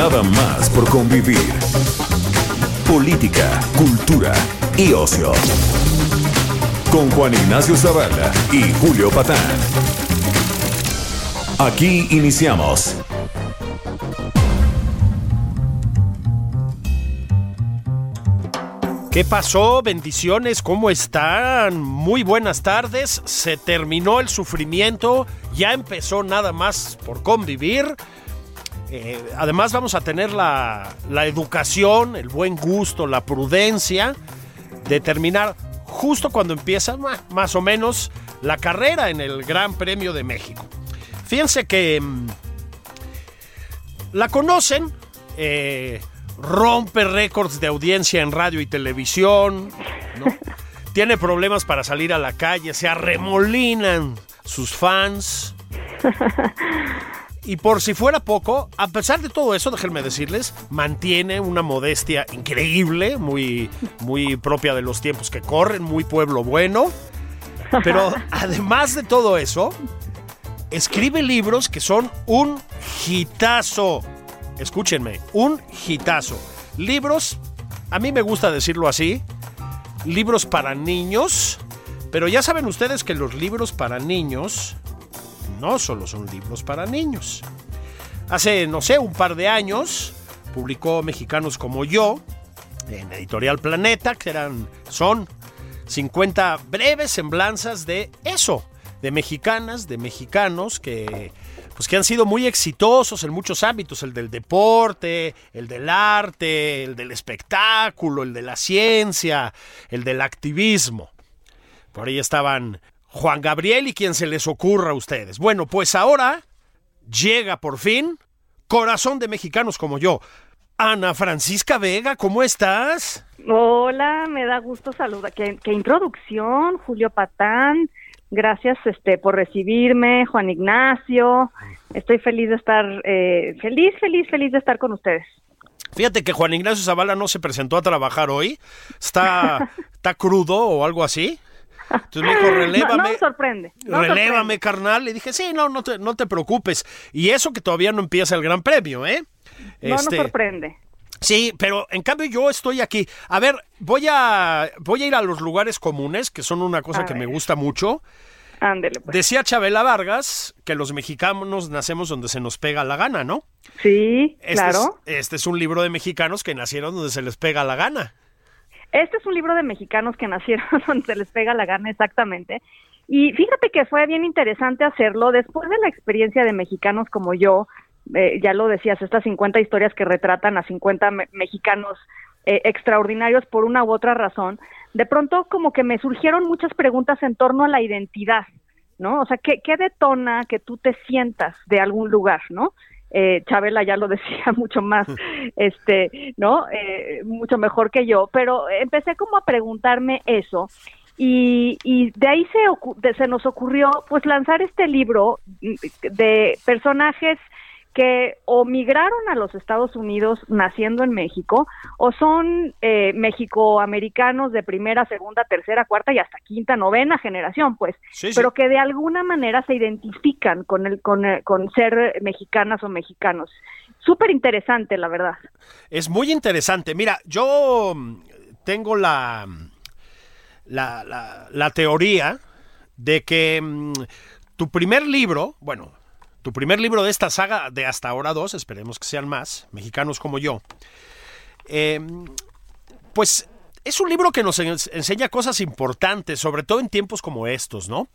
Nada más por convivir. Política, cultura y ocio. Con Juan Ignacio Zavala y Julio Patán. Aquí iniciamos. ¿Qué pasó? Bendiciones, ¿cómo están? Muy buenas tardes. Se terminó el sufrimiento, ya empezó nada más por convivir. Eh, además vamos a tener la, la educación, el buen gusto, la prudencia de terminar justo cuando empieza más o menos la carrera en el Gran Premio de México. Fíjense que mm, la conocen, eh, rompe récords de audiencia en radio y televisión, ¿no? tiene problemas para salir a la calle, se arremolinan sus fans. Y por si fuera poco, a pesar de todo eso, déjenme decirles, mantiene una modestia increíble, muy, muy propia de los tiempos que corren, muy pueblo bueno. Pero además de todo eso, escribe libros que son un hitazo. Escúchenme, un hitazo. Libros, a mí me gusta decirlo así, libros para niños, pero ya saben ustedes que los libros para niños no solo son libros para niños. Hace, no sé, un par de años publicó Mexicanos como yo en Editorial Planeta, que eran, son 50 breves semblanzas de eso, de mexicanas, de mexicanos que, pues, que han sido muy exitosos en muchos ámbitos, el del deporte, el del arte, el del espectáculo, el de la ciencia, el del activismo. Por ahí estaban Juan Gabriel y quien se les ocurra a ustedes. Bueno, pues ahora llega por fin Corazón de Mexicanos como yo. Ana Francisca Vega, ¿cómo estás? Hola, me da gusto saludar. ¿Qué, qué introducción, Julio Patán. Gracias este, por recibirme, Juan Ignacio. Estoy feliz de estar, eh, feliz, feliz, feliz de estar con ustedes. Fíjate que Juan Ignacio Zavala no se presentó a trabajar hoy. Está, está crudo o algo así. Entonces me dijo, No, relévame. no me sorprende. no me relévame, sorprende. carnal. Le dije, sí, no, no te, no te preocupes. Y eso que todavía no empieza el Gran Premio, ¿eh? No Este, nos sorprende. Sí, pero en cambio yo estoy aquí. A ver, voy a, voy a ir a los lugares comunes, que son una cosa A que me gusta mucho. Ándele, pues. Decía Chabela Vargas que los mexicanos nacemos donde se nos pega la gana, ¿no? Sí, Este claro. Es, este es un libro de mexicanos que nacieron donde se les pega la gana. Este es un libro de mexicanos que nacieron donde se les pega la gana exactamente. Y fíjate que fue bien interesante hacerlo después de la experiencia de mexicanos como yo. eh, ya lo decías, estas 50 historias que retratan a 50 me- mexicanos eh, extraordinarios por una u otra razón. De pronto como que me surgieron muchas preguntas en torno a la identidad, ¿no? O sea, ¿qué, qué detona que tú te sientas de algún lugar, ¿no? Eh, Chabela ya lo decía mucho más, este, ¿no? Eh, mucho mejor que yo, pero empecé como a preguntarme eso y, y de ahí se, se nos ocurrió pues lanzar este libro de personajes que o migraron a los Estados Unidos naciendo en México o son eh, mexicoamericanos de primera, segunda, tercera, cuarta y hasta quinta, novena generación, pues, Sí, sí. pero que de alguna manera se identifican con el con, eh, con ser mexicanas o mexicanos. Súper interesante, la verdad. Es muy interesante. Mira, yo mm, tengo la, la, la- la teoría de que mm, tu primer libro, bueno, tu primer libro de esta saga de hasta ahora dos, esperemos que sean más, mexicanos como yo, eh, pues es un libro que nos en- enseña cosas importantes, sobre todo en tiempos como estos, ¿no?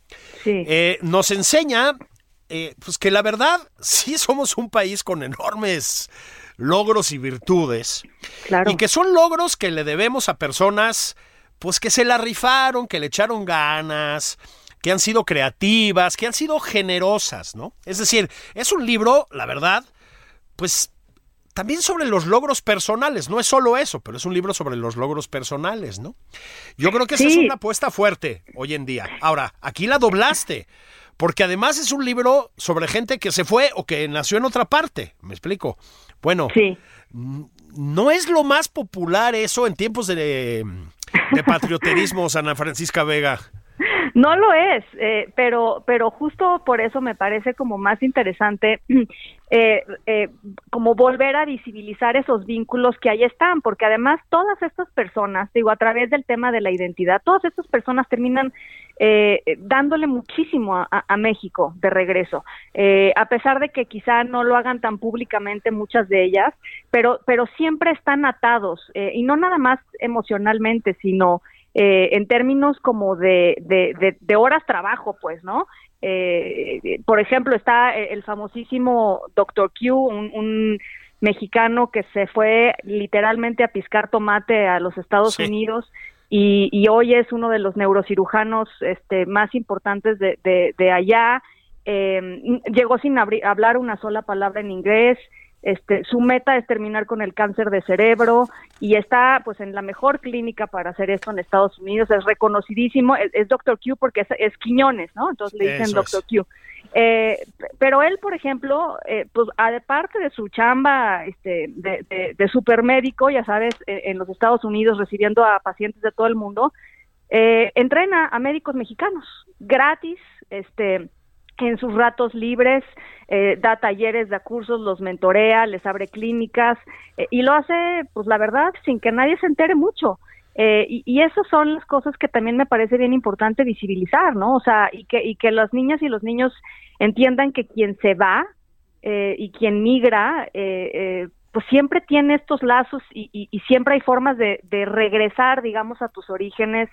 Sí. Eh, nos enseña eh, pues que la verdad sí somos un país con enormes logros y virtudes claro. y que son logros que le debemos a personas pues que se la rifaron, que le echaron ganas, que han sido creativas, que han sido generosas, ¿no? Es decir, es un libro, la verdad, pues también sobre los logros personales, no es solo eso, pero es un libro sobre los logros personales, ¿no? Yo creo que esa es una apuesta fuerte hoy en día. Ahora, aquí la doblaste, porque además es un libro sobre gente que se fue o que nació en otra parte, ¿me explico? Bueno, no es lo más popular eso en tiempos de, de patrioterismo, Ana Francisca Vega. No lo es, eh, pero, pero justo por eso me parece como más interesante eh, eh, como volver a visibilizar esos vínculos que ahí están, porque además todas estas personas, digo, a través del tema de la identidad, todas estas personas terminan dándole muchísimo a, México de regreso, a pesar de que quizá no lo hagan tan públicamente muchas de ellas, pero, pero siempre están atados, y no nada más emocionalmente, sino eh, en términos como de, de, horas trabajo, pues, ¿no? Eh, por ejemplo, está el famosísimo Dr. Q, un, mexicano que se fue literalmente a piscar tomate a los Estados Unidos y, y, hoy es uno de los neurocirujanos este, más importantes de, de, allá. Eh, llegó sin hablar una sola palabra en inglés. Este, su meta es terminar con el cáncer de cerebro y está pues en la mejor clínica para hacer esto en Estados Unidos, es reconocidísimo, es, Dr. Q porque es, Quiñones, ¿no? Entonces le dicen Dr. Q. Eh, pero él, por ejemplo, eh, pues aparte de su chamba este, de, de, supermédico, ya sabes, en, los Estados Unidos recibiendo a pacientes de todo el mundo, eh, entrena a médicos mexicanos gratis, este, en sus ratos libres eh, da talleres, da cursos, los mentorea, les abre clínicas eh, y lo hace, pues la verdad, sin que nadie se entere mucho. Eh, y, y esas son las cosas que también me parece bien importante visibilizar, ¿no? O sea, y que, y que las niñas y los niños entiendan que quien se va y quien migra, pues siempre tiene estos lazos y, y, siempre hay formas de, de regresar, digamos, a tus orígenes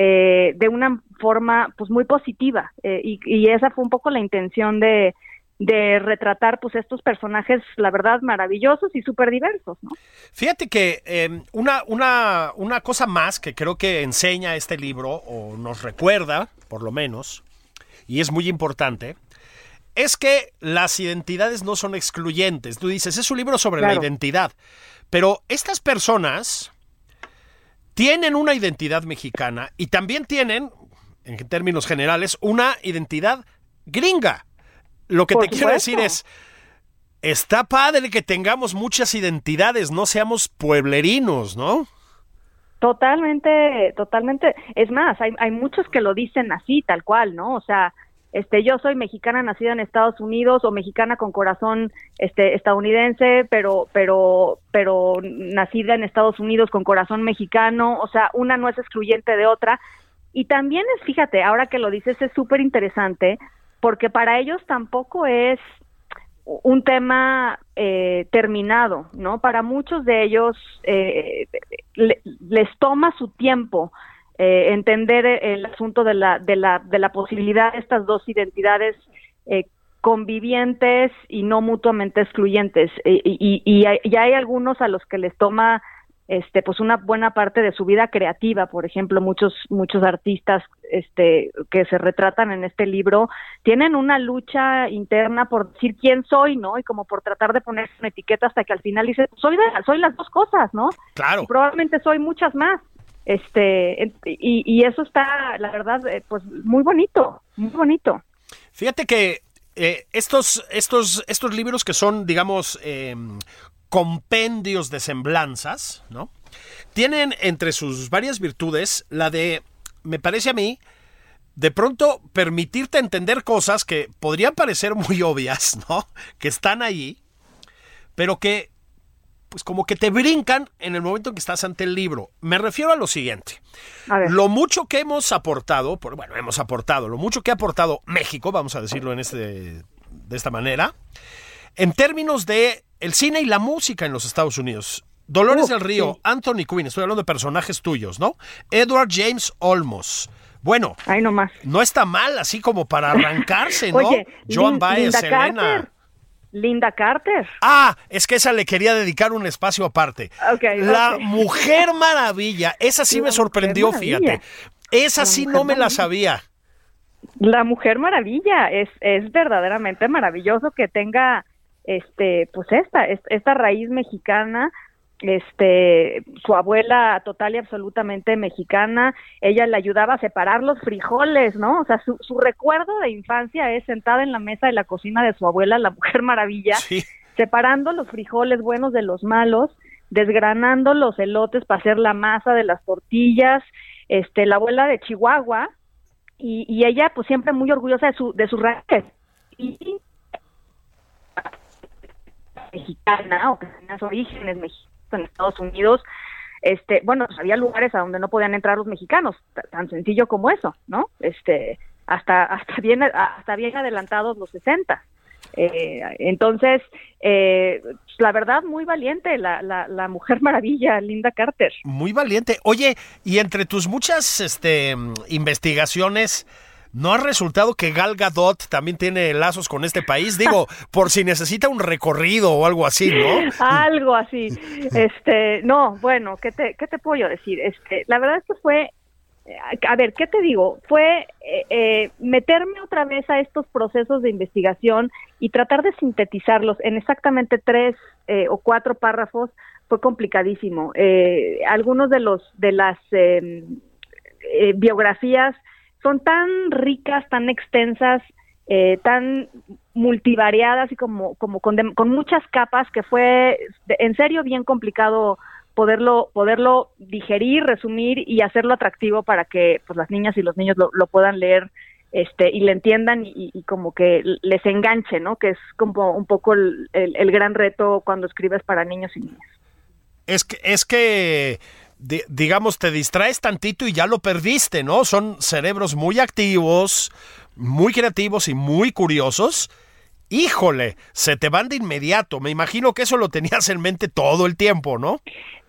eh, de una forma pues muy positiva eh, y, esa fue un poco la intención de, de retratar pues estos personajes la verdad maravillosos y súper diversos ¿no? fíjate que em, una, una, una cosa más que creo que enseña este libro o nos recuerda por lo menos y es muy importante es que las identidades no son excluyentes tú dices es un libro sobre la identidad pero estas personas tienen una identidad mexicana y también tienen, en términos generales, una identidad gringa. Lo que te quiero decir es, está padre que tengamos muchas identidades, no seamos pueblerinos, ¿no? Totalmente, totalmente. Es más, hay, hay muchos que lo dicen así, tal cual, ¿no? O sea, este yo soy mexicana nacida en Estados Unidos o mexicana con corazón este estadounidense pero pero pero nacida en Estados Unidos con corazón mexicano o sea una no es excluyente de otra. Y también es fíjate ahora que lo dices es súper interesante porque para ellos tampoco es un tema eh, terminado no para muchos de ellos eh, les toma su tiempo eh, entender el asunto de la, de, la, de la posibilidad de estas dos identidades eh, convivientes y no mutuamente excluyentes. Eh, y, y, y, hay, algunos a los que les toma este pues una buena parte de su vida creativa. Por ejemplo muchos muchos artistas este que se retratan en este libro tienen una lucha interna por decir quién soy no y como por tratar de ponerse una etiqueta hasta que al final dice soy soy las dos cosas no claro. Probablemente soy muchas más este y, eso está la verdad eh, pues muy bonito muy bonito fíjate que eh, estos estos estos libros que son digamos em, compendios de semblanzas no tienen entre sus varias virtudes la de me parece a mí de pronto permitirte entender cosas que podrían parecer muy obvias, ¿no? Que están ahí, pero que pues como que te brincan en el momento en que estás ante el libro. Me refiero a lo siguiente. Lo mucho que hemos aportado, bueno, hemos aportado, lo mucho que ha aportado México, vamos a decirlo en este, de esta manera, en términos de el cine y la música en los Estados Unidos. Dolores del Río, Anthony Quinn, estoy hablando de personajes tuyos, ¿no? Edward James Olmos. Bueno, no está mal así como para arrancarse, ¿no? Joan Baez, Selena. Linda Carter. Ah, es que esa le quería dedicar un espacio aparte. la Mujer Maravilla, esa sí me sorprendió, fíjate. Esa sí no me la sabía. La Mujer Maravilla, es, es verdaderamente maravilloso que tenga este pues esta esta raíz mexicana este su abuela total y absolutamente mexicana ella le ayudaba a separar los frijoles no o sea su, su recuerdo de infancia es sentada en la mesa de la cocina de su abuela la mujer maravilla separando los frijoles buenos de los malos desgranando los elotes para hacer la masa de las tortillas este la abuela de Chihuahua y, y ella pues siempre muy orgullosa de su de sus raíces. Y mexicana o que tenía sus orígenes mexicanos en Estados Unidos, este, bueno, pues había lugares a donde no podían entrar los mexicanos, tan sencillo como eso, ¿no? Este, hasta hasta bien hasta bien adelantados los 60. Eh, entonces, eh, la verdad, muy valiente, la, la, la, mujer maravilla, Linda Carter. Muy valiente. Oye, y entre tus muchas este, investigaciones, ¿No ha resultado que Gal Gadot también tiene lazos con este país? Digo, por si necesita un recorrido o algo así, ¿no? algo así. Este, no, bueno, ¿qué te, qué te puedo decir? Este, la verdad es que fue, a ver, ¿qué te digo? Fue eh, eh, meterme otra vez a estos procesos de investigación y tratar de sintetizarlos en exactamente tres eh, o cuatro párrafos fue complicadísimo. algunos de los de las em, biografías son tan ricas, tan extensas, eh, tan multivariadas y como, como con, con, muchas capas que fue en serio bien complicado poderlo, poderlo digerir, resumir y hacerlo atractivo para que pues, las niñas y los niños lo, puedan leer este, y le entiendan y, como que les enganche, ¿no? Que es como un poco el, el gran reto cuando escribes para niños y niñas. Es que, es que digamos, te distraes tantito y ya lo perdiste, ¿no? Son cerebros muy activos, muy creativos y muy curiosos. Híjole, se te van de inmediato. Me imagino que eso lo tenías en mente todo el tiempo, ¿no?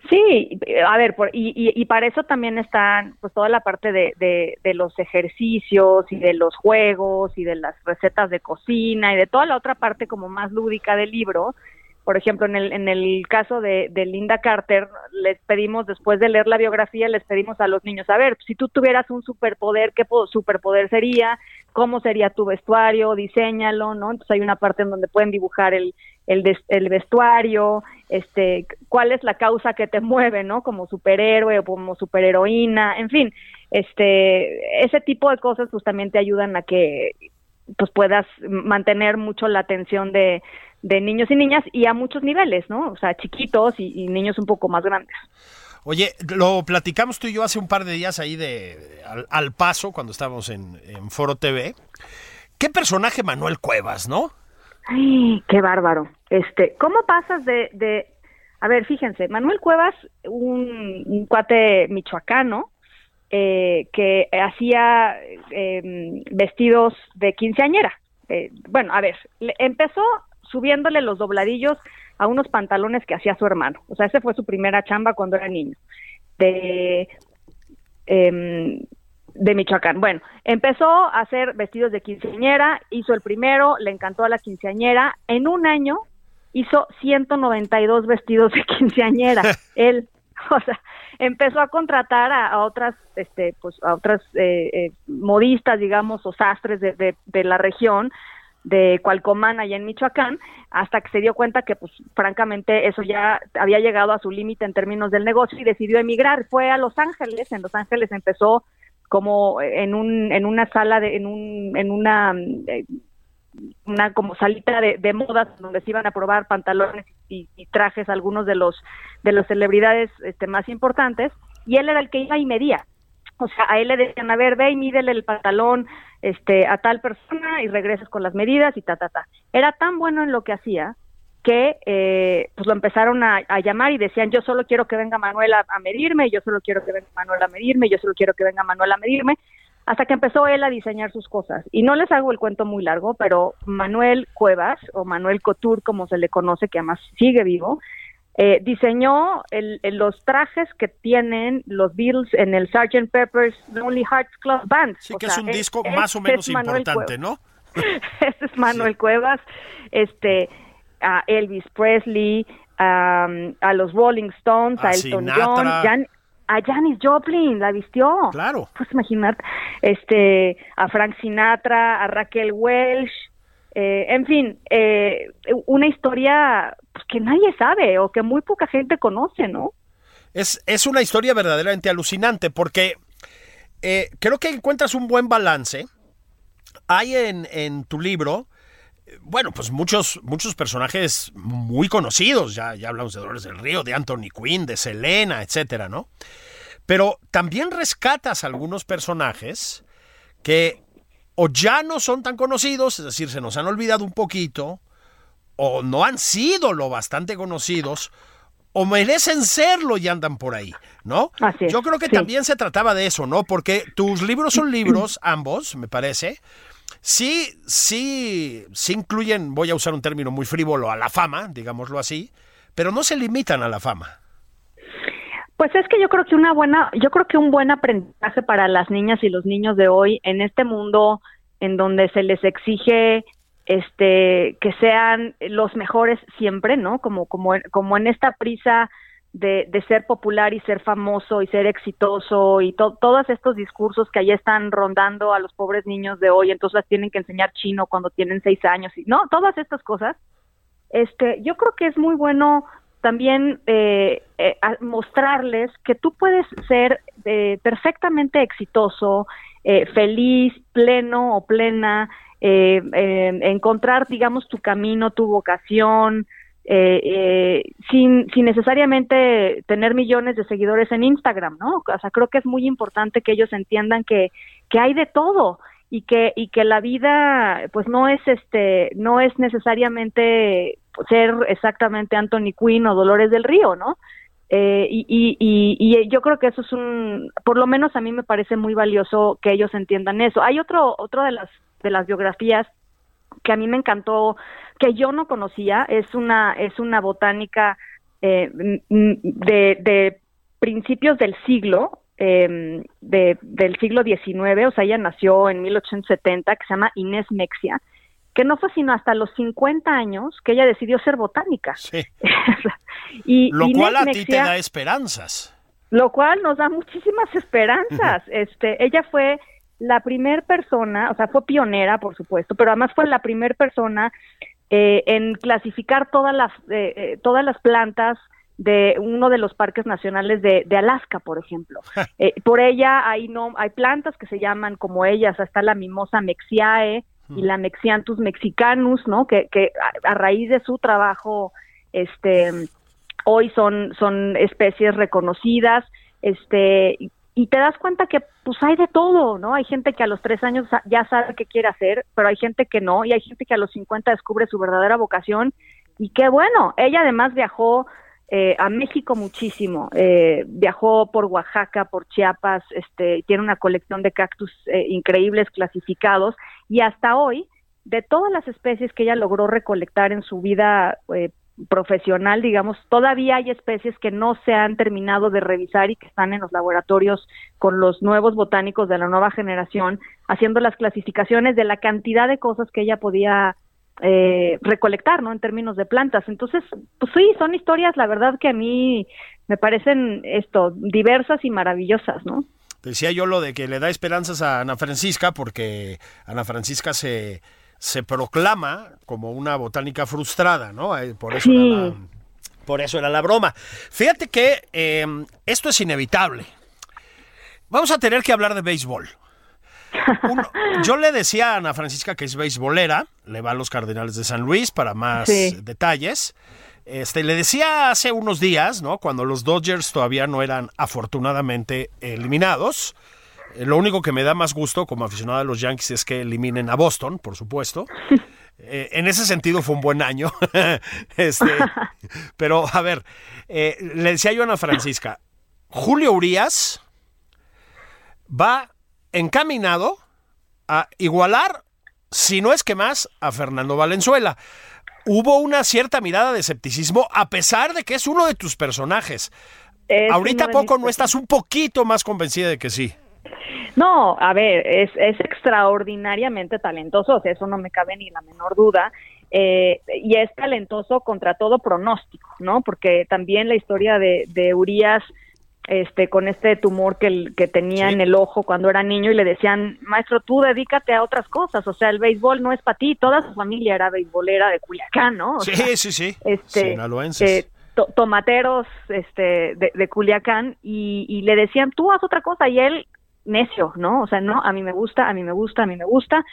Sí, a ver, y, y, para eso también están pues toda la parte de, de, de, los ejercicios y de los juegos y de las recetas de cocina y de toda la otra parte como más lúdica del libro, por ejemplo, en el, en el caso de, Linda Carter, les pedimos, después de leer la biografía, les pedimos a los niños, a ver, si tú tuvieras un superpoder, ¿qué superpoder sería? ¿Cómo sería tu vestuario? Diseñalo, ¿no? Entonces hay una parte en donde pueden dibujar el, el, el vestuario, este, cuál es la causa que te mueve, ¿no? Como superhéroe o como superheroína, en fin, este, ese tipo de cosas pues también te ayudan a que pues puedas mantener mucho la atención de, de niños y niñas y a muchos niveles, ¿no? O sea, chiquitos y, niños un poco más grandes. Oye, lo platicamos tú y yo hace un par de días ahí de al, paso cuando estábamos en, Foro TV. ¿Qué personaje Manuel Cuevas, no? Ay, qué bárbaro. Este, ¿cómo pasas de, de a ver, fíjense, Manuel Cuevas, un, cuate michoacano, eh, que hacía em, vestidos de quinceañera. Eh, bueno, a ver, empezó subiéndole los dobladillos a unos pantalones que hacía su hermano. O sea, esa fue su primera chamba cuando era niño. De, em, de Michoacán. Bueno, empezó a hacer vestidos de quinceañera, hizo el primero, le encantó a la quinceañera. En un año hizo 192 vestidos de quinceañera. Él, o sea, empezó a contratar a, otras, este, pues, a otras eh, eh, modistas, digamos, o sastres de, de la región de Cualcomán allá en Michoacán, hasta que se dio cuenta que, pues, francamente, eso ya había llegado a su límite en términos del negocio y decidió emigrar. Fue a Los Ángeles, en Los Ángeles empezó como en un en una sala de en un en una eh, una como salita de, de, modas donde se iban a probar pantalones y, trajes algunos de los de las celebridades este más importantes y él era el que iba y medía o sea a él le decían a ver ve y mídele el pantalón este, a tal persona y regresas con las medidas y ta, ta, ta. Era tan bueno en lo que hacía que eh, pues lo empezaron a, llamar y decían yo solo quiero que venga Manuel a, medirme, yo solo quiero que venga Manuel a medirme, yo solo quiero que venga Manuel a medirme, hasta que empezó él a diseñar sus cosas. Y no les hago el cuento muy largo, pero Manuel Cuevas, o Manuel Couture, como se le conoce, que además sigue vivo, eh, diseñó el, los trajes que tienen los Beatles en el Sgt. Pepper's Lonely Hearts Club Band. Sí, que es un disco más o menos importante, ¿no? este es Manuel Cuevas, este, a Elvis Presley, a los Rolling Stones, a, Elton John, a Janis Joplin, la vistió. Claro. Pues imaginar, este, a Frank Sinatra, a Raquel Welch, eh, en fin, eh, una historia pues, que nadie sabe o que muy poca gente conoce, ¿no? Es, es una historia verdaderamente alucinante porque eh, creo que encuentras un buen balance. Hay en, en tu libro bueno, pues muchos, muchos personajes muy conocidos, ya, ya hablamos de Dolores del Río, de Anthony Quinn, de Selena, etcétera, ¿no? Pero también rescatas algunos personajes que o ya no son tan conocidos, es decir, se nos han olvidado un poquito, o no han sido lo bastante conocidos, o merecen serlo y andan por ahí, ¿no? Yo creo que también se trataba de eso, ¿no? Porque tus libros son libros, ambos, me parece, Sí, sí, sí incluyen, voy a usar un término muy frívolo, a la fama, digámoslo así, pero no se limitan a la fama. Pues es que yo creo que una buena, yo creo que un buen aprendizaje para las niñas y los niños de hoy en este mundo en donde se les exige este que sean los mejores siempre, ¿no? Como como como en esta prisa de, de, ser popular y ser famoso y ser exitoso y todos estos discursos que ahí están rondando a los pobres niños de hoy, entonces las tienen que enseñar chino cuando tienen seis años y no, todas estas cosas. Este, yo creo que es muy bueno también eh, eh, mostrarles que tú puedes ser eh, perfectamente exitoso, feliz, pleno o plena, encontrar, digamos, tu camino, tu vocación, eh, eh, sin, sin necesariamente tener millones de seguidores en Instagram, ¿no? O sea, creo que es muy importante que ellos entiendan que, que hay de todo y que, y que la vida, pues no es este, no es necesariamente ser exactamente Anthony Quinn o Dolores del Río, ¿no? Eh, y, y, y, y, yo creo que eso es un, por lo menos a mí me parece muy valioso que ellos entiendan eso. Hay otro, otro de las, de las biografías que a mí me encantó, que yo no conocía, es una, es una botánica eh, de, de, principios del siglo, eh, de, del siglo XIX, o sea, ella nació en 1870, que se llama Inés Mexia, que no fue sino hasta los 50 años que ella decidió ser botánica. Sí. y lo cual a ti te da esperanzas. Lo cual nos da muchísimas esperanzas. este, ella fue la primer persona, o sea, fue pionera, por supuesto, pero además fue la primer persona eh, en clasificar todas las, eh, eh, todas las plantas de uno de los parques nacionales de, Alaska, por ejemplo. por ella hay no hay plantas que se llaman como ellas, hasta la mimosa mexiae y la mexianthus mexicanus, ¿no? Que, que a, a, raíz de su trabajo, este, hoy son son especies reconocidas, este, y te das cuenta que pues hay de todo, ¿no? Hay gente que a los tres años ya sabe qué quiere hacer, pero hay gente que no, y hay gente que a los 50 descubre su verdadera vocación, y qué bueno, ella además viajó eh, a México muchísimo, eh, viajó por Oaxaca, por Chiapas, este, tiene una colección de cactus eh, increíbles clasificados, y hasta hoy, de todas las especies que ella logró recolectar en su vida eh, profesional, digamos, todavía hay especies que no se han terminado de revisar y que están en los laboratorios con los nuevos botánicos de la nueva generación, haciendo las clasificaciones de la cantidad de cosas que ella podía eh, recolectar, ¿no? En términos de plantas. Entonces, pues sí, son historias, la verdad que a mí me parecen esto, diversas y maravillosas, ¿no? Decía yo lo de que le da esperanzas a Ana Francisca porque Ana Francisca se se proclama como una botánica frustrada, ¿no? Eh, por eso, era, la, por eso era la broma. Fíjate que em, esto es inevitable. Vamos a tener que hablar de béisbol. yo le decía a Ana Francisca que es beisbolera, le va a los Cardenales de San Luis para más detalles. Este, le decía hace unos días, ¿no? Cuando los Dodgers todavía no eran afortunadamente eliminados, eh, lo único que me da más gusto como aficionado a los Yankees es que eliminen a Boston, por supuesto. Eh, en ese sentido fue un buen año. este, pero, a ver, eh, le decía yo a Ana Francisca, Julio Urias va encaminado a igualar, si no es que más, a Fernando Valenzuela. Hubo una cierta mirada de escepticismo, a pesar de que es uno de tus personajes. Ahorita poco no estás un poquito más convencida de que sí. No, a ver, es, es extraordinariamente talentoso, o sea, eso no me cabe ni la menor duda. Eh, y es talentoso contra todo pronóstico, ¿no? Porque también la historia de, de Urias este, con este tumor que, que tenía en el ojo cuando era niño y le decían, maestro, tú dedícate a otras cosas, o sea, el béisbol no es para ti, toda su familia era beisbolera de Culiacán, ¿no? sí, sí, sí, este, eh, tomateros este, de, Culiacán y, y, le decían, tú haz otra cosa y él, necio, ¿no? O sea, no, a mí me gusta, a mí me gusta, a mí me gusta.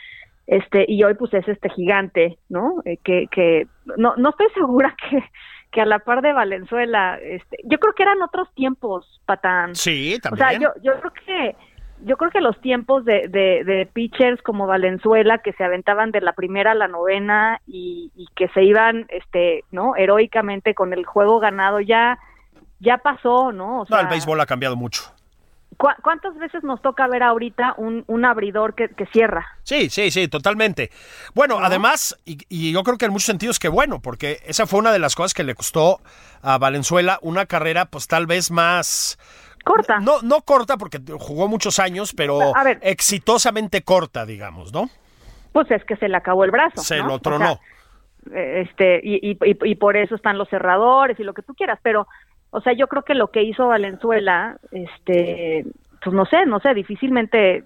Este, y hoy pues es este gigante, ¿no? Eh, que, que no, no estoy segura que, que a la par de Valenzuela, este, yo creo que eran otros tiempos, Patán. Sí, también. O sea, yo, yo creo que yo creo que los tiempos de, de, de, pitchers como Valenzuela que se aventaban de la primera a la novena y, y, que se iban este no heroicamente con el juego ganado ya ya pasó no o sea, no el béisbol ha cambiado mucho ¿Cuántas veces nos toca ver ahorita un, un abridor que, que, cierra? Sí, sí, sí, totalmente. Bueno, además, y, y, yo creo que en muchos sentidos que bueno, porque esa fue una de las cosas que le costó a Valenzuela una carrera, pues tal vez más corta. No, no corta porque jugó muchos años, pero exitosamente corta, digamos, ¿no? Pues es que se le acabó el brazo. Se lo tronó. este, y, y, y, por eso están los cerradores y lo que tú quieras, pero o sea, yo creo que lo que hizo Valenzuela, este, pues no sé, no sé, difícilmente,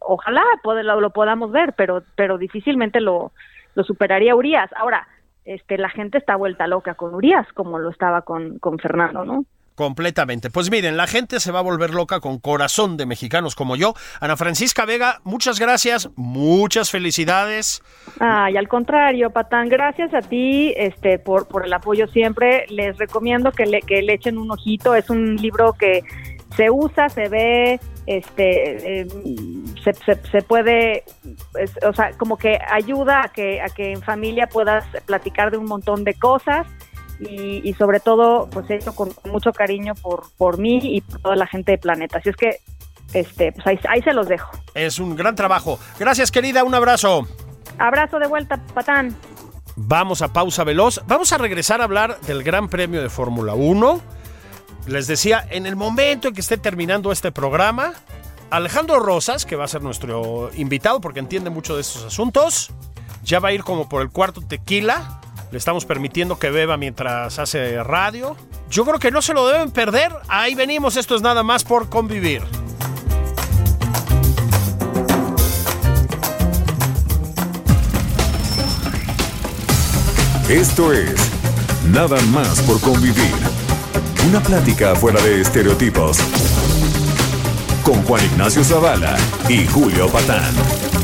ojalá lo, podamos ver, pero, pero difícilmente lo, lo superaría Urias. Ahora, este, la gente está vuelta loca con Urias, como lo estaba con, con Fernando, ¿no? Completamente. Pues miren, la gente se va a volver loca con corazón de mexicanos como yo. Ana Francisca Vega, muchas gracias, muchas felicidades. Ay, al contrario, Patán, gracias a ti este, por, por el apoyo siempre. Les recomiendo que le, que le echen un ojito. Es un libro que se usa, se ve, este, eh, se, se, puede, o sea, como que ayuda a que, a que en familia puedas platicar de un montón de cosas y, sobre todo pues hecho con, mucho cariño por, por mí y por toda la gente de Planeta. Así es que este, pues ahí, ahí se los dejo. Es un gran trabajo. Gracias querida, un abrazo. Abrazo de vuelta, Patán. Vamos a pausa veloz. Vamos a regresar a hablar del Gran Premio de Fórmula 1. Les decía, en el momento en que esté terminando este programa, Alejandro Rosas, que va a ser nuestro invitado porque entiende mucho de estos asuntos, ya va a ir como por el cuarto tequila le estamos permitiendo que beba mientras hace radio. Yo creo que no se lo deben perder. Ahí venimos, esto es nada más por convivir. Esto es Nada más por convivir. Una plática fuera de estereotipos. Con Juan Ignacio Zavala y Julio Patán.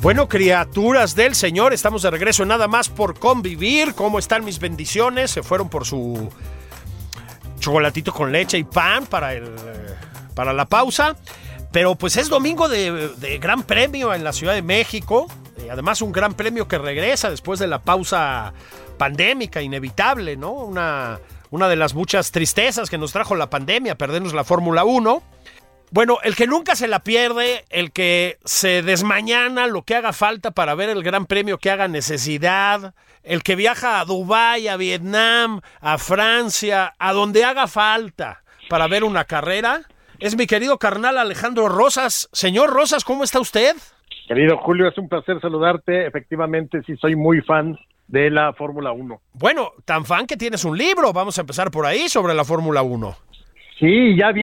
Bueno, criaturas del Señor, estamos de regreso nada más por convivir. ¿Cómo están mis bendiciones? Se fueron por su chocolatito con leche y pan para, el, para la pausa. Pero pues es domingo de, gran premio en la Ciudad de México. Y además un gran premio que regresa después de la pausa pandémica inevitable, ¿no? Una, una de las muchas tristezas que nos trajo la pandemia, perdernos la Fórmula 1. Bueno, el que nunca se la pierde, el que se desmañana lo que haga falta para ver el gran premio que haga necesidad, el que viaja a Dubái, a Vietnam, a Francia, a donde haga falta para ver una carrera, es mi querido carnal Alejandro Rosas. Señor Rosas, ¿cómo está usted? Querido Julio, es un placer saludarte. Efectivamente, sí soy muy fan de la Fórmula 1. Bueno, tan fan que tienes un libro. Vamos a empezar por ahí sobre la Fórmula 1. Sí, ya vi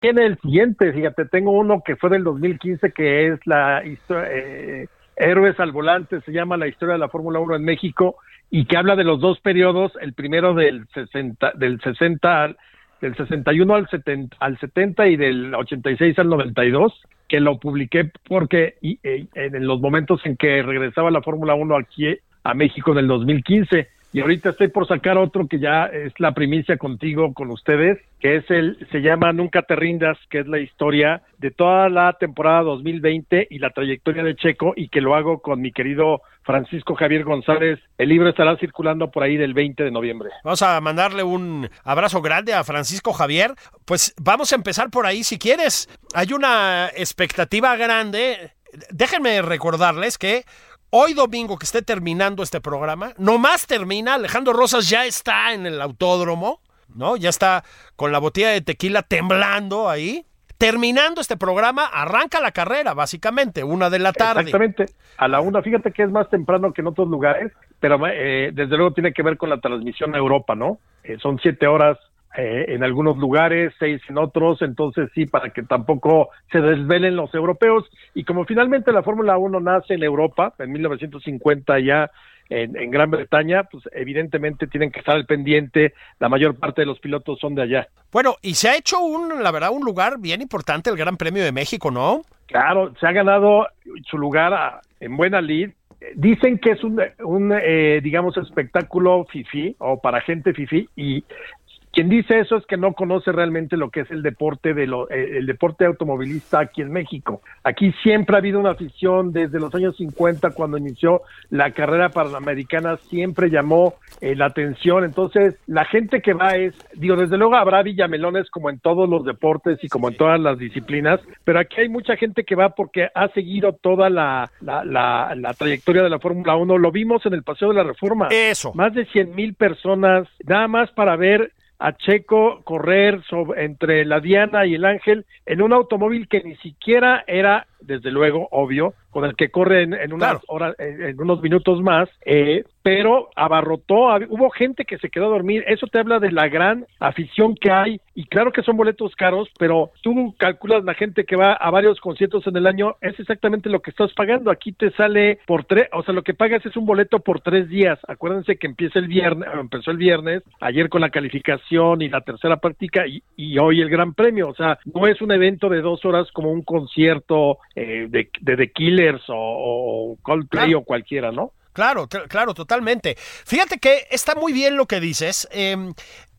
Tiene el siguiente, fíjate, tengo uno que fue del 2015 que es la historia... Eh, Héroes al Volante, se llama la historia de la Fórmula 1 en México y que habla de los dos periodos, el primero del 60, del 60 del 61 al 70, al 70 y del 86 al 92, que lo publiqué porque y, eh, en los momentos en que regresaba la Fórmula 1 aquí a México en el 2015 y ahorita estoy por sacar otro que ya es la primicia contigo, con ustedes, que es el, se llama Nunca te rindas, que es la historia de toda la temporada 2020 y la trayectoria de Checo y que lo hago con mi querido Francisco Javier González. El libro estará circulando por ahí del 20 de noviembre. Vamos a mandarle un abrazo grande a Francisco Javier. Pues vamos a empezar por ahí si quieres. Hay una expectativa grande. Déjenme recordarles que Hoy domingo que esté terminando este programa, nomás termina, Alejandro Rosas ya está en el autódromo, ¿no? Ya está con la botella de tequila temblando ahí. Terminando este programa, arranca la carrera, básicamente, una de la tarde. Exactamente, a la una. Fíjate que es más temprano que en otros lugares, pero eh, desde luego tiene que ver con la transmisión a Europa, ¿no? Eh, son siete horas eh, en algunos lugares, seis en otros, entonces sí, para que tampoco se desvelen los europeos. Y como finalmente la Fórmula 1 nace en Europa, en 1950 ya en, en, Gran Bretaña, pues evidentemente tienen que estar al pendiente, la mayor parte de los pilotos son de allá. Bueno, y se ha hecho un, la verdad, un lugar bien importante el Gran Premio de México, ¿no? Claro, se ha ganado su lugar en buena lid, dicen que es un, un eh, digamos, espectáculo fifi o para gente fifi y quien dice eso es que no conoce realmente lo que es el deporte de lo, eh, el deporte automovilista aquí en México. Aquí siempre ha habido una afición desde los años 50 cuando inició la carrera panamericana siempre llamó eh, la atención. Entonces la gente que va es, digo, desde luego habrá villamelones como en todos los deportes y como en todas las disciplinas, pero aquí hay mucha gente que va porque ha seguido toda la, la, la, la trayectoria de la Fórmula 1. Lo vimos en el Paseo de la Reforma. Eso. Más de 100 mil personas, nada más para ver a Checo correr entre la Diana y el Ángel en un automóvil que ni siquiera era, desde luego, obvio, con el que corre en, en unas Claro. horas, en, unos minutos más, eh, pero abarrotó, hubo gente que se quedó a dormir, eso te habla de la gran afición que hay, y claro que son boletos caros, pero tú calculas la gente que va a varios conciertos en el año, es exactamente lo que estás pagando, aquí te sale por tres, o sea, lo que pagas es un boleto por tres días, acuérdense que empieza el viernes, empezó el viernes, ayer con la calificación y la tercera práctica, y, y hoy el gran premio, o sea, no es un evento de dos horas como un concierto eh, de, de Killers o, o Coldplay Claro. o cualquiera, ¿no? Claro, claro, totalmente. Fíjate que está muy bien lo que dices. eh,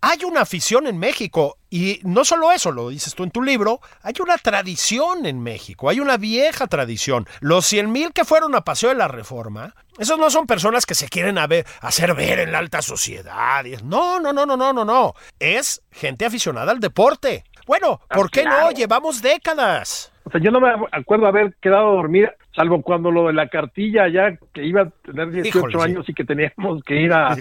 hay una afición en México y no solo eso, lo dices tú en tu libro, hay una tradición en México, hay una vieja tradición. Los 100 mil que fueron a Paseo de la Reforma, esos no son personas que se quieren a ver- hacer ver en la alta sociedad. No, no, no, no, no, no, no. Es gente aficionada al deporte. Bueno, ¿por qué no? Llevamos décadas. O sea, yo no me acuerdo haber quedado a dormir, salvo cuando lo de la cartilla ya que iba a tener 18 Híjole, sí. años y que teníamos que ir a,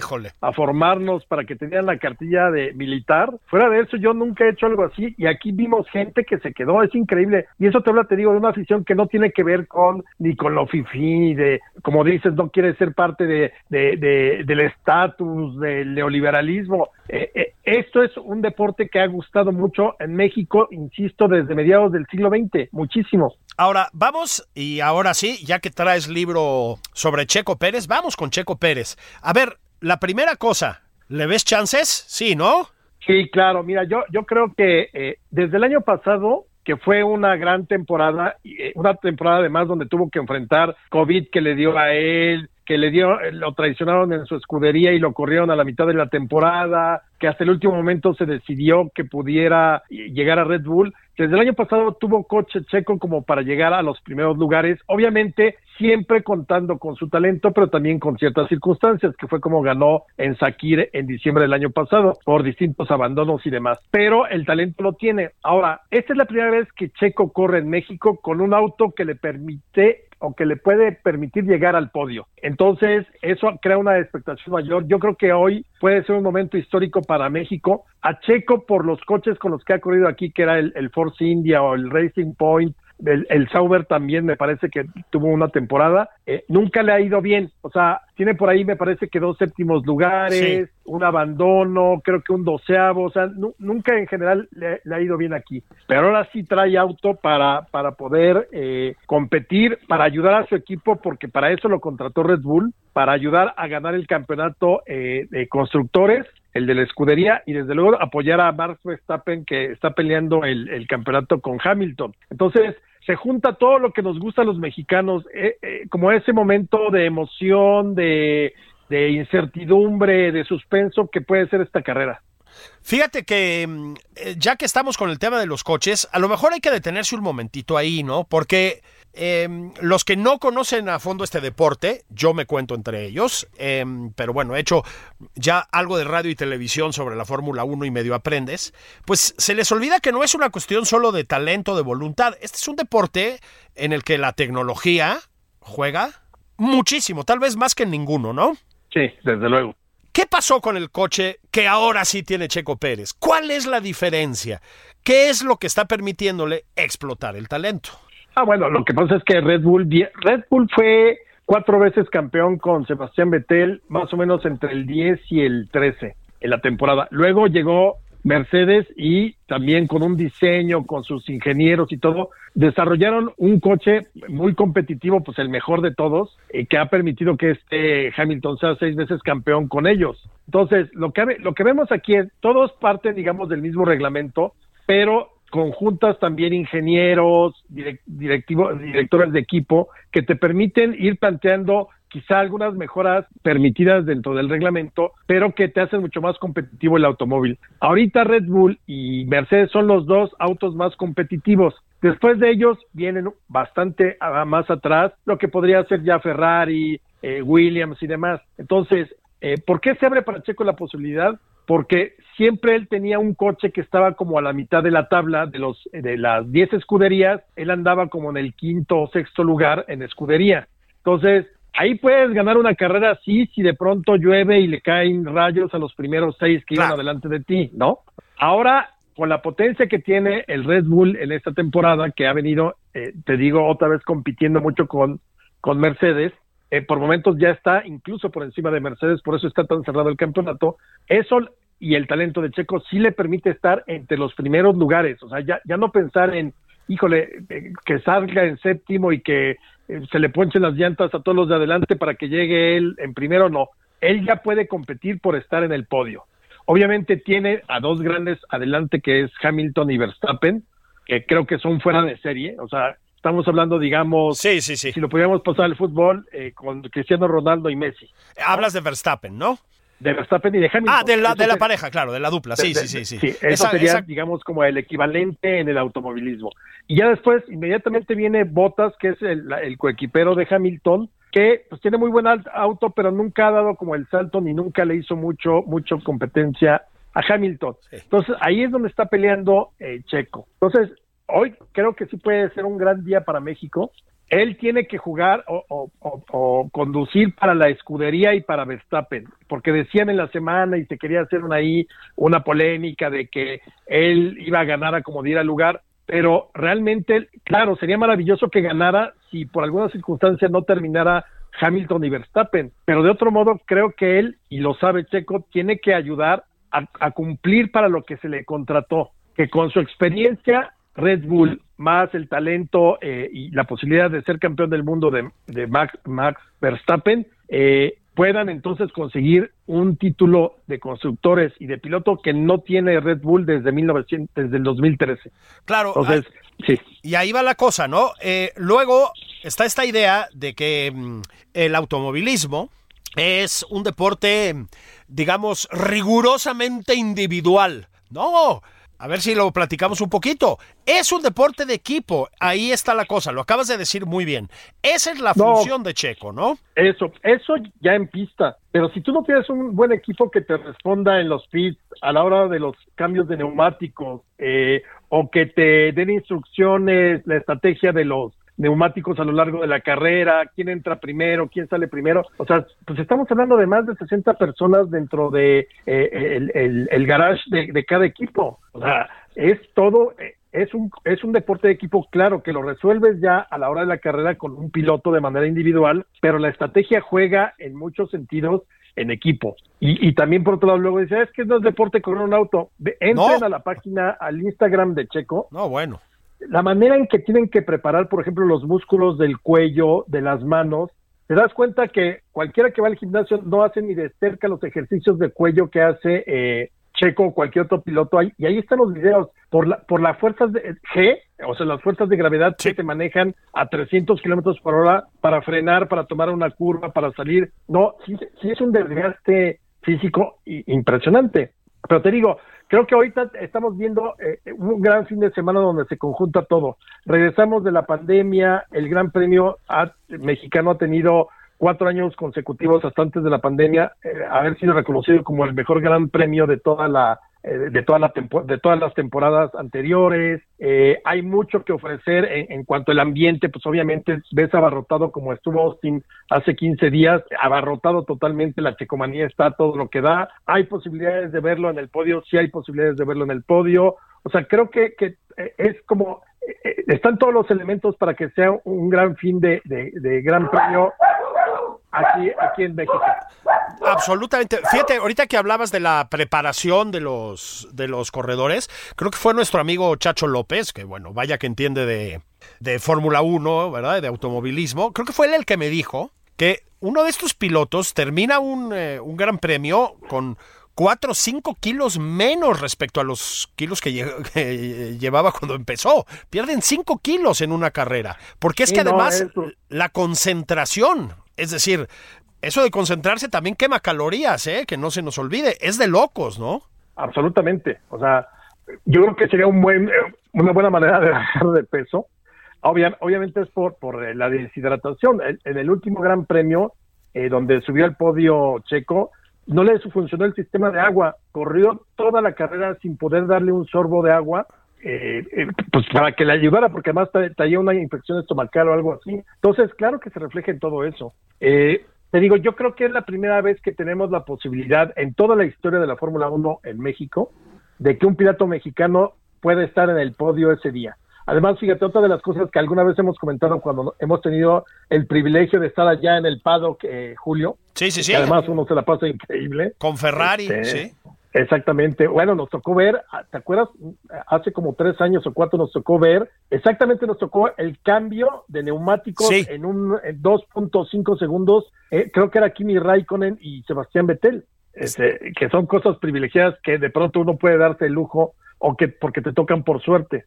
formarnos para que tenían la cartilla de militar. Fuera de eso, yo nunca he hecho algo así y aquí vimos gente que se quedó, es increíble. Y eso te habla, te digo, de una afición que no tiene que ver con ni con lo fifí, de, como dices, no quiere ser parte de, de- de- del estatus, del neoliberalismo. Eh, eh, esto es un deporte que ha gustado mucho en México, insisto, desde mediados del siglo XX, muchísimo. Ahora, vamos, y ahora sí, ya que traes libro sobre Checo Pérez, vamos con Checo Pérez. A ver, la primera cosa, ¿le ves chances? Sí, ¿no? Sí, claro. Mira, yo, yo creo que eh, desde el año pasado, que fue una gran temporada, eh, una temporada además donde tuvo que enfrentar COVID que le dio a él, que le dio, eh, lo traicionaron en su escudería y lo corrieron a la mitad de la temporada, que hasta el último momento se decidió que pudiera llegar a Red Bull. Desde el año pasado tuvo coche checo como para llegar a los primeros lugares, obviamente siempre contando con su talento, pero también con ciertas circunstancias, que fue como ganó en Sakir en diciembre del año pasado, por distintos abandonos y demás. Pero el talento lo tiene. Ahora, esta es la primera vez que Checo corre en México con un auto que le permite o que le puede permitir llegar al podio. Entonces, eso crea una expectación mayor. Yo creo que hoy puede ser un momento histórico para México. A Checo por los coches con los que ha corrido aquí, que era el, el Force India o el Racing Point el, el, Sauber también me parece que tuvo una temporada, eh, nunca le ha ido bien, o sea, tiene por ahí me parece que dos séptimos lugares, un abandono, creo que un doceavo, o sea, nunca en general le, ha ido bien aquí, pero ahora sí trae auto para, para poder eh, competir, para ayudar a su equipo, porque para eso lo contrató Red Bull, para ayudar a ganar el campeonato eh, de constructores el de la escudería y desde luego apoyar a Max Verstappen que está peleando el, el campeonato con Hamilton. Entonces, se junta todo lo que nos gusta a los mexicanos, eh, eh, como ese momento de emoción, de, de incertidumbre, de suspenso que puede ser esta carrera. Fíjate que mm, eh, ya que estamos con el tema de los coches, a lo mejor hay que detenerse un momentito ahí, ¿no? Porque em, los que no conocen a fondo este deporte, yo me cuento entre ellos, em, pero bueno, he hecho ya algo de radio y televisión sobre la Fórmula 1 y medio aprendes, pues se les olvida que no es una cuestión solo de talento, de voluntad, este es un deporte en el que la tecnología juega muchísimo, tal vez más que en ninguno, ¿no? Sí, desde luego. ¿Qué pasó con el coche que ahora sí tiene Checo Pérez? ¿Cuál es la diferencia? ¿Qué es lo que está permitiéndole explotar el talento? Ah, bueno, lo que pasa es que Red Bull, Red Bull fue cuatro veces campeón con Sebastián Vettel, más o menos entre el 10 y el 13 en la temporada. Luego llegó Mercedes y también con un diseño, con sus ingenieros y todo, desarrollaron un coche muy competitivo, pues el mejor de todos, que ha permitido que este Hamilton sea seis veces campeón con ellos. Entonces, lo que, lo que vemos aquí es, todos parten, digamos, del mismo reglamento, pero conjuntas también ingenieros, directivos, directores de equipo, que te permiten ir planteando quizá algunas mejoras permitidas dentro del reglamento, pero que te hacen mucho más competitivo el automóvil. Ahorita Red Bull y Mercedes son los dos autos más competitivos. Después de ellos vienen bastante más atrás lo que podría ser ya Ferrari, eh, Williams y demás. Entonces, eh, ¿por qué se abre para Checo la posibilidad? Porque siempre él tenía un coche que estaba como a la mitad de la tabla de los de las 10 escuderías, él andaba como en el quinto o sexto lugar en escudería. Entonces, Ahí puedes ganar una carrera así si de pronto llueve y le caen rayos a los primeros seis que iban adelante de ti, ¿no? Ahora, con la potencia que tiene el Red Bull en esta temporada, que ha venido, eh, te digo, otra vez compitiendo mucho con, con Mercedes, eh, por momentos ya está incluso por encima de Mercedes, por eso está tan cerrado el campeonato. Eso y el talento de Checo sí le permite estar entre los primeros lugares, o sea, ya, ya no pensar en, híjole, eh, que salga en séptimo y que eh, se le ponchen las llantas a todos los de adelante para que llegue él en primero, no. Él ya puede competir por estar en el podio. Obviamente tiene a dos grandes adelante que es Hamilton y Verstappen, que creo que son fuera de serie, o sea, estamos hablando, digamos, sí, sí, sí. si lo pudiéramos pasar al fútbol, eh, con Cristiano Ronaldo y Messi. Hablas de Verstappen, ¿no? De Verstappen y de Hamilton. Ah, de la, de la pareja, claro, de la dupla, sí, sí, sí, sí. eso sería, digamos, como el equivalente en el automovilismo. Y ya después, inmediatamente viene Bottas, que es el, el coequipero de Hamilton, que pues tiene muy buen auto, pero nunca ha dado como el salto ni nunca le hizo mucho, mucho competencia a Hamilton. Entonces, ahí es donde está peleando eh, Checo. Entonces, hoy creo que sí puede ser un gran día para México él tiene que jugar o, conducir para la escudería y para Verstappen, porque decían en la semana y se quería hacer una ahí una polémica de que él iba a ganar a como diera lugar, pero realmente, claro, sería maravilloso que ganara si por alguna circunstancia no terminara Hamilton y Verstappen, pero de otro modo creo que él, y lo sabe Checo, tiene que ayudar a cumplir para lo que se le contrató, que con su experiencia Red Bull más el talento eh, y la posibilidad de ser campeón del mundo de, Max, Max Verstappen, eh, puedan entonces conseguir un título de constructores y de piloto que no tiene Red Bull desde 1900, desde el 2013. Claro. Entonces, sí. Y ahí va la cosa, ¿no? Eh, luego está esta idea de que mm, el automovilismo es un deporte, digamos, rigurosamente individual. No, a ver si lo platicamos un poquito. Es un deporte de equipo. Ahí está la cosa. Lo acabas de decir muy bien. Esa es la función de Checo, ¿no? Eso, eso ya en pista. Pero si tú no tienes un buen equipo que te responda en los pits a la hora de los cambios de neumáticos eh, o que te den instrucciones, la estrategia de los neumáticos a lo largo de la carrera, quién entra primero, quién sale primero. O sea, pues estamos hablando de más de 60 personas dentro de eh, el, el, garage de, cada equipo. O sea, es todo, eh, es un, es un deporte de equipo, claro, que lo resuelves ya a la hora de la carrera con un piloto de manera individual, pero la estrategia juega en muchos sentidos en equipo. Y, y también por otro lado luego dice, es que no es deporte correr un auto. Entren No. a la página, al Instagram de Checo, No, bueno. La manera en que tienen que preparar, por ejemplo, los músculos del cuello, de las manos, te das cuenta que cualquiera que va al gimnasio no hace ni de cerca los ejercicios de cuello que hace eh, Checo o cualquier otro piloto. Y ahí están los videos. Por, la, por las fuerzas de G, o sea, las fuerzas de gravedad que te manejan a 300 kilómetros por hora para frenar, para tomar una curva, para salir. No, sí, sí es un desgaste físico impresionante. Pero te digo, creo que ahorita estamos viendo eh, un gran fin de semana donde se conjunta todo. Regresamos de la pandemia, el Gran Premio ha- mexicano ha tenido cuatro años consecutivos hasta antes de la pandemia, eh, haber sido reconocido como el mejor Gran Premio de toda la de toda la de todas las temporadas anteriores. Eh, hay mucho que ofrecer en, cuanto al ambiente, pues obviamente ves abarrotado como estuvo Austin hace 15 días, abarrotado totalmente, la checomanía está todo lo que da. Hay posibilidades de verlo en el podio, sí hay posibilidades de verlo en el podio. O sea, creo que, que eh, es como, eh, eh, están todos los elementos para que sea un gran fin de, de, de Gran Premio aquí, aquí en México. Absolutamente. Fíjate, ahorita que hablabas de la preparación de los, de los corredores, creo que fue nuestro amigo Chacho López, que bueno, vaya que entiende de, de Fórmula 1, ¿verdad? De automovilismo. Creo que fue él el que me dijo que uno de estos pilotos termina un, eh, un gran premio con 4 o 5 kilos menos respecto a los kilos que, lle- que llevaba cuando empezó. Pierden 5 kilos en una carrera. Porque es Sí, que además la concentración, es decir, eso de concentrarse también quema calorías, ¿eh? Que no se nos olvide. Es de locos, ¿no? Absolutamente. O sea, yo creo que sería un buen, eh, una buena manera de bajar de peso. Obvia- obviamente es por, por eh, la deshidratación. En, en el último Gran Premio, eh, donde subió al podio Checo, no le funcionó el sistema de agua. Corrió toda la carrera sin poder darle un sorbo de agua. Eh, eh, pues para que le ayudara, porque además tra- traía una infección estomacal o algo así. Entonces, claro que se refleja en todo eso. Eh, te digo, yo creo que es la primera vez que tenemos la posibilidad en toda la historia de la Fórmula 1 en México de que un piloto mexicano puede estar en el podio ese día. Además, fíjate, otra de las cosas que alguna vez hemos comentado cuando hemos tenido el privilegio de estar allá en el paddock, eh, Julio, Sí, sí, sí. que además uno se la pasa increíble. Con Ferrari, Este, sí. Exactamente. Bueno, nos tocó ver, ah, ¿te acuerdas? Hace como tres años o cuatro nos tocó ver, exactamente nos tocó el cambio de neumáticos Sí. en un en 2.5 segundos. Eh, creo que era Kimi Raikkonen y Sebastián Vettel, este, que son cosas privilegiadas que de pronto uno puede darse el lujo o que porque te tocan por suerte.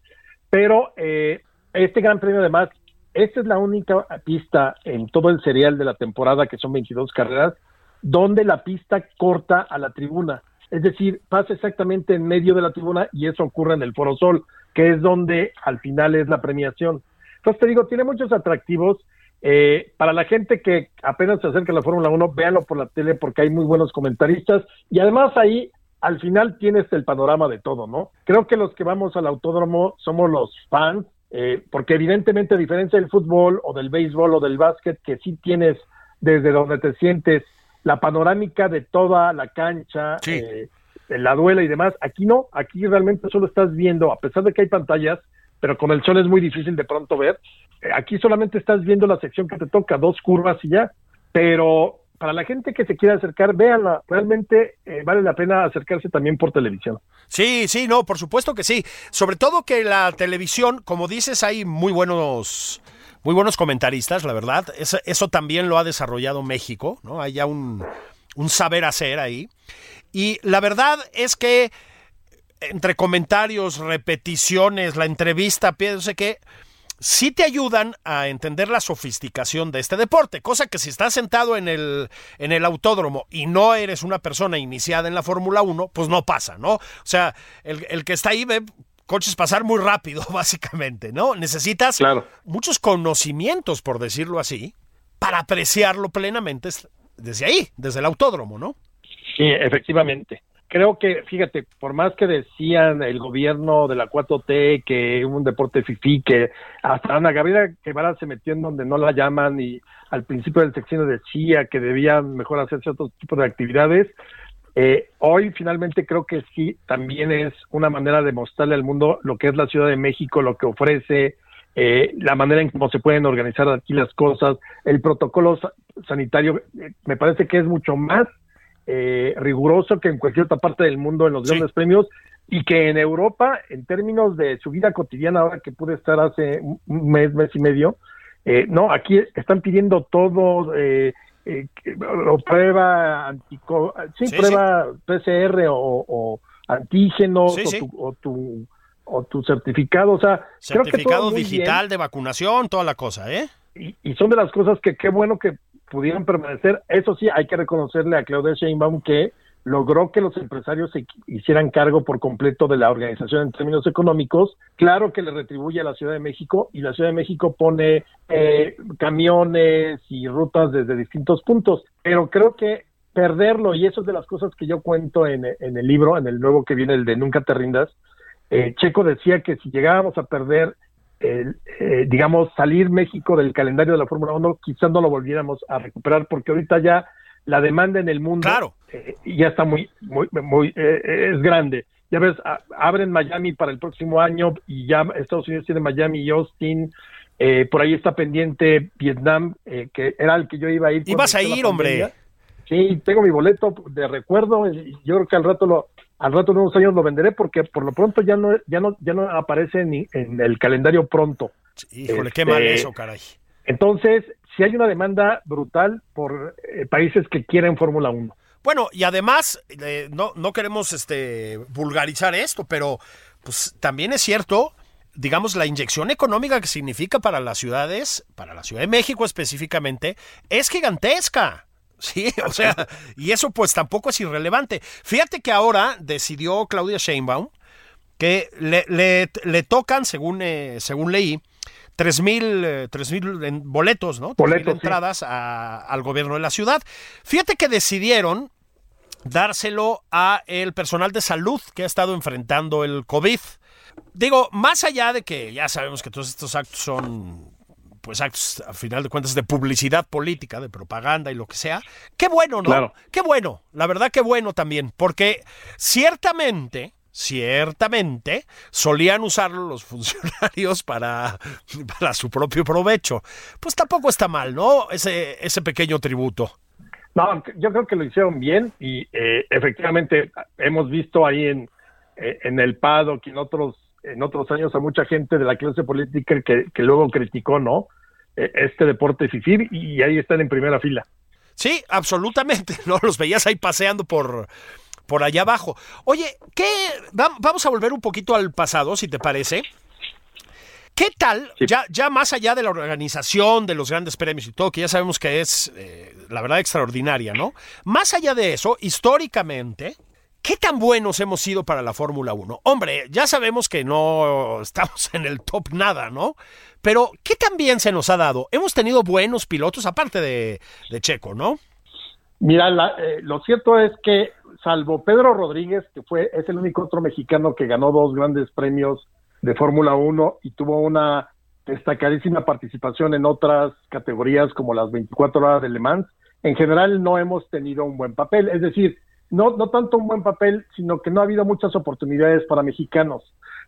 Pero eh, este Gran Premio además, esta es la única pista en todo el serial de la temporada, que son 22 carreras, donde la pista corta a la tribuna. Es decir, pasa exactamente en medio de la tribuna y eso ocurre en el Foro Sol, que es donde al final es la premiación. Entonces te digo, tiene muchos atractivos. Eh, para la gente que apenas se acerca a la Fórmula 1, véanlo por la tele porque hay muy buenos comentaristas y además ahí al final tienes el panorama de todo, ¿no? Creo que los que vamos al autódromo somos los fans, eh, porque evidentemente a diferencia del fútbol o del béisbol o del básquet, que sí tienes desde donde te sientes la panorámica de toda la cancha, Sí. eh, la duela y demás, aquí no, aquí realmente solo estás viendo, a pesar de que hay pantallas, pero con el sol es muy difícil de pronto ver, eh, aquí solamente estás viendo la sección que te toca, dos curvas y ya, pero para la gente que se quiera acercar, véanla, realmente eh, vale la pena acercarse también por televisión. Sí, sí, no, por supuesto que sí. Sobre todo que la televisión, como dices, hay muy buenos, muy buenos comentaristas, la verdad. Eso, también lo ha desarrollado México, ¿no? Hay ya un, saber hacer ahí. Y la verdad es que entre comentarios, repeticiones, la entrevista, pienso que sí te ayudan a entender la sofisticación de este deporte, cosa que si estás sentado en el, en el autódromo y no eres una persona iniciada en la Fórmula 1, pues no pasa, ¿no? O sea, el, el que está ahí ve coches pasar muy rápido, básicamente, ¿no? Necesitas Claro. muchos conocimientos, por decirlo así, para apreciarlo plenamente desde ahí, desde el autódromo, ¿no? Sí, efectivamente. Creo que, fíjate, por más que decían el gobierno de la 4T que un deporte fifí, que hasta Ana Gabriela Guevara se metió en donde no la llaman y al principio del sexenio decía que debían mejor hacerse otro tipo de actividades, Eh, hoy finalmente creo que sí, también es una manera de mostrarle al mundo lo que es la Ciudad de México, lo que ofrece, eh, la manera en cómo se pueden organizar aquí las cosas, el protocolo sanitario, eh, me parece que es mucho más riguroso que en cualquier otra parte del mundo en los grandes premios y que en Europa, en términos de su vida cotidiana, ahora que pude estar hace un mes, mes y medio, no, aquí están pidiendo todo, eh, eh, o prueba antico, sí, prueba PCR o, antígenos o, tu, o, tu, certificado, o sea, certificado digital de vacunación, toda la cosa, ¿eh? Y, y, son de las cosas que qué bueno que pudieron permanecer. Eso sí, hay que reconocerle a Claudia Sheinbaum que logró que los empresarios se hicieran cargo por completo de la organización en términos económicos. Claro que le retribuye a la Ciudad de México y la Ciudad de México pone eh, camiones y rutas desde distintos puntos, pero creo que perderlo, y eso es de las cosas que yo cuento en, el libro, en el nuevo que viene, el de Nunca te rindas, eh, Checo decía que si llegábamos a perder eh, digamos, salir México del calendario de la Fórmula 1, quizás no lo volviéramos a recuperar, porque ahorita ya la demanda en el mundo eh, ya está muy, muy, muy eh, es grande. Ya ves, abren Miami para el próximo año y ya Estados Unidos tiene Miami y Austin. Eh, por ahí está pendiente Vietnam, que era el que yo iba a ir. Ibas a ir, hombre. Sí, tengo mi boleto de recuerdo. Yo creo que al rato lo, al rato de unos años lo venderé porque por lo pronto ya no, ya no, ya no aparece ni en el calendario pronto. Híjole, qué mal este, eso, caray. Entonces, si hay una demanda brutal por eh, países que quieren Fórmula 1. Bueno, y además, eh, no, no queremos este, vulgarizar esto, pero pues también es cierto, digamos, la inyección económica que significa para las ciudades, para la Ciudad de México específicamente, es gigantesca. Sí, o sea, y eso pues tampoco es irrelevante. Fíjate que ahora decidió Claudia Sheinbaum que le, le, tocan, según, eh, según leí, tres mil, eh, tres mil boletos, ¿no? Boletos, entradas al gobierno de la ciudad. Fíjate que decidieron dárselo a el personal de salud que ha estado enfrentando el COVID. Digo, más allá de que ya sabemos que todos estos actos son pues actos, a final de cuentas, de publicidad política, de propaganda y lo que sea. Qué bueno, ¿no? Claro. Qué bueno, la verdad qué bueno también, porque ciertamente ciertamente solían usarlo los funcionarios para, para su propio provecho. Pues tampoco está mal, ¿no? Ese, ese pequeño tributo. No, yo creo que lo hicieron bien y eh, efectivamente hemos visto ahí en, eh, en el PADO que en otros, en otros años a mucha gente de la clase política que, que luego criticó, ¿no? E, este deporte FIFIR y ahí están en primera fila. Sí, absolutamente, ¿no? Los veías ahí paseando por, por allá abajo. Oye, ¿qué? Vamos a volver un poquito al pasado, si te parece. ¿Qué tal, ya, ya más allá de la organización, de los grandes premios y todo, que ya sabemos que es, eh, la verdad, extraordinaria, ¿no? Más allá de eso, históricamente, ¿qué tan buenos hemos sido para la Fórmula 1? Hombre, ya sabemos que no estamos en el top nada, ¿no? Pero, ¿qué tan bien se nos ha dado? Hemos tenido buenos pilotos, aparte de, de Checo, ¿no? Mira, eh, lo cierto es que salvo Pedro Rodríguez, que fue es el único otro mexicano que ganó dos grandes premios de Fórmula 1 y tuvo una destacadísima participación en otras categorías como las 24 horas de Le Mans, en general no hemos tenido un buen papel, es decir, no, no tanto un buen papel, sino que no ha habido muchas oportunidades para mexicanos.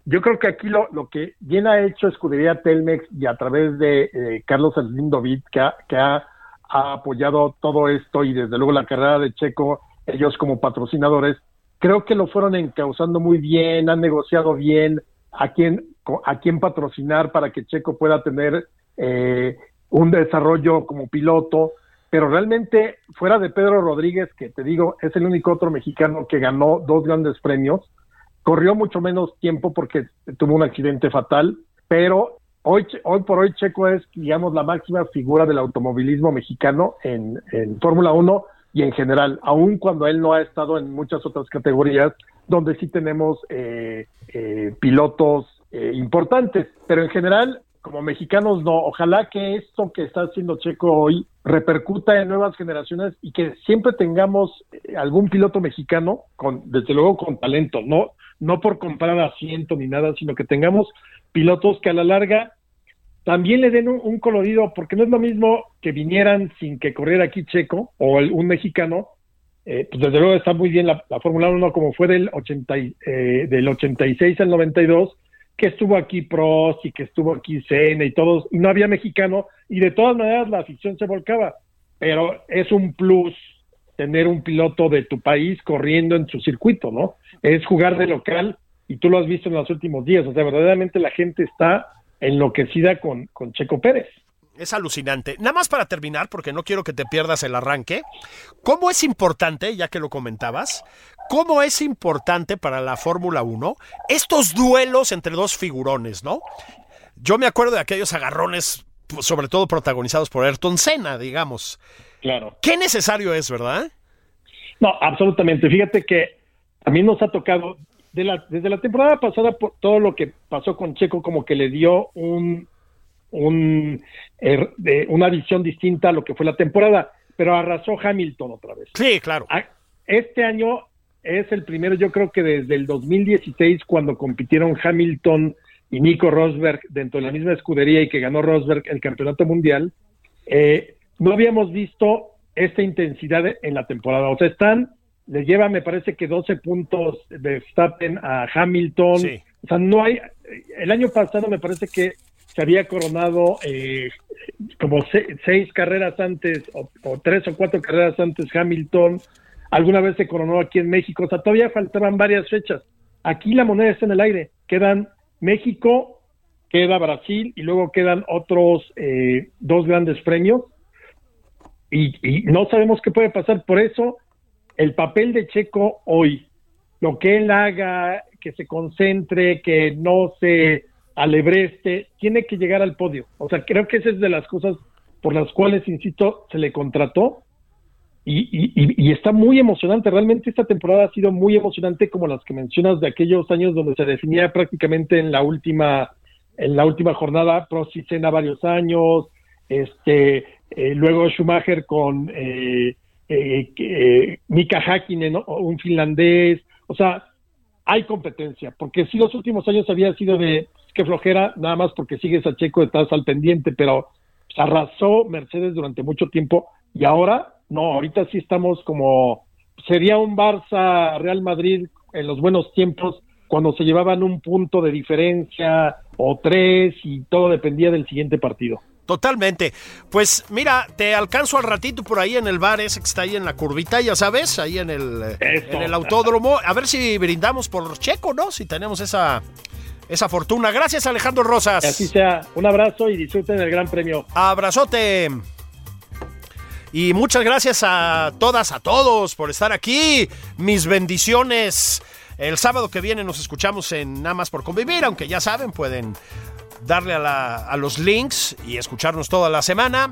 Yo creo que aquí lo, lo que bien ha hecho Escudería Telmex y a través de eh, Carlos Slim que, que ha, ha apoyado todo esto y desde luego la carrera de Checo ellos como patrocinadores, creo que lo fueron encauzando muy bien, han negociado bien a quién, a quién patrocinar para que Checo pueda tener eh, un desarrollo como piloto, pero realmente fuera de Pedro Rodríguez, que te digo, es el único otro mexicano que ganó dos grandes premios, corrió mucho menos tiempo porque tuvo un accidente fatal, pero hoy, hoy por hoy Checo es, digamos, la máxima figura del automovilismo mexicano en, en Fórmula 1 y en general, aun cuando él no ha estado en muchas otras categorías donde sí tenemos eh, eh, pilotos eh, importantes, pero en general, como mexicanos no, ojalá que esto que está haciendo Checo hoy repercuta en nuevas generaciones y que siempre tengamos algún piloto mexicano, con, desde luego con talento, no, no por comprar asiento ni nada, sino que tengamos pilotos que a la larga también le den un, colorido, porque no es lo mismo que vinieran sin que corriera aquí Checo o un mexicano, eh, pues desde luego está muy bien la, Fórmula 1 como fue del, 80, eh, del 86 al 92, que estuvo aquí Prost y que estuvo aquí Senna y todos, y no había mexicano, y de todas maneras la afición se volcaba, pero es un plus tener un piloto de tu país corriendo en su circuito, ¿no? Es jugar de local y tú lo has visto en los últimos días, o sea, verdaderamente la gente está enloquecida con, con Checo Pérez. Es alucinante. Nada más para terminar, porque no quiero que te pierdas el arranque. ¿Cómo es importante, ya que lo comentabas, cómo es importante para la Fórmula 1 estos duelos entre dos figurones, ¿no? Yo me acuerdo de aquellos agarrones, pues, sobre todo protagonizados por Ayrton Senna, digamos. Claro. Qué necesario es, ¿verdad? No, absolutamente. Fíjate que a mí nos ha tocado desde la temporada pasada por todo lo que pasó con Checo como que le dio un, un er, una visión distinta a lo que fue la temporada, pero arrasó Hamilton otra vez. Sí, claro. Este año es el primero, yo creo que desde el 2016 cuando compitieron Hamilton y Nico Rosberg dentro de la misma escudería y que ganó Rosberg el campeonato mundial, eh, no habíamos visto esta intensidad en la temporada. O sea, están le lleva, me parece que 12 puntos de Verstappen a Hamilton. O sea, no hay. El año pasado me parece que se había coronado eh, como seis carreras antes, o, tres o cuatro carreras antes Hamilton. Alguna vez se coronó aquí en México. O sea, todavía faltaban varias fechas. Aquí la moneda está en el aire. Quedan México, queda Brasil y luego quedan otros eh, dos grandes premios. y no sabemos qué puede pasar. Por eso el papel de Checo hoy, lo que él haga, que se concentre, que no se alebreste, tiene que llegar al podio. O sea, creo que esa es de las cosas por las cuales, insisto, se le contrató y, está muy emocionante. Realmente esta temporada ha sido muy emocionante como las que mencionas de aquellos años donde se definía prácticamente en la última en la última jornada, Prost y varios años, este, eh, luego Schumacher con eh, eh, eh, Mika Hakkinen, un finlandés, o sea, hay competencia, porque si los últimos años había sido de que flojera, nada más porque sigues a Checo, estás al pendiente, pero arrasó Mercedes durante mucho tiempo y ahora no, ahorita sí estamos como sería un Barça Real Madrid en los buenos tiempos cuando se llevaban un punto de diferencia o tres y todo dependía del siguiente partido. Totalmente. Pues mira, te alcanzo al ratito por ahí en el bar ese que está ahí en la curvita, ya sabes, ahí en el, en el autódromo. A ver si brindamos por Checo, ¿no? Si tenemos esa, esa fortuna. Gracias, Alejandro Rosas. así sea. Un abrazo y disfruten el Gran Premio. Abrazote. Y muchas gracias a todas, a todos por estar aquí. Mis bendiciones. El sábado que viene nos escuchamos en Nada más por convivir, aunque ya saben, pueden darle a, los links y escucharnos toda la semana.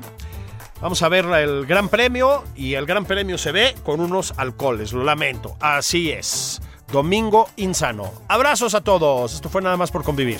Vamos a ver el Gran Premio y el Gran Premio se ve con unos alcoholes, lo lamento. Así es. Domingo Insano. Abrazos a todos. Esto fue nada más por convivir.